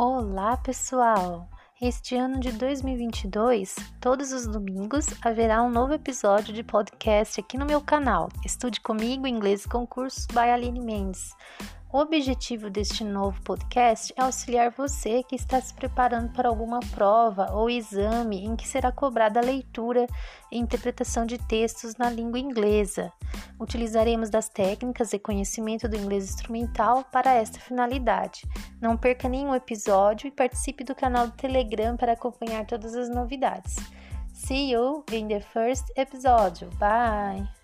Olá, pessoal! Este ano de 2022, todos os domingos, haverá um novo episódio de podcast aqui no meu canal. Estude comigo Inglês Concursos by Aline Mendes. O objetivo deste novo podcast é auxiliar você que está se preparando para alguma prova ou exame em que será cobrada a leitura e interpretação de textos na língua inglesa. Utilizaremos das técnicas e conhecimento do inglês instrumental para esta finalidade. Não perca nenhum episódio e participe do canal do Telegram para acompanhar todas as novidades. See you in the first episode. Bye!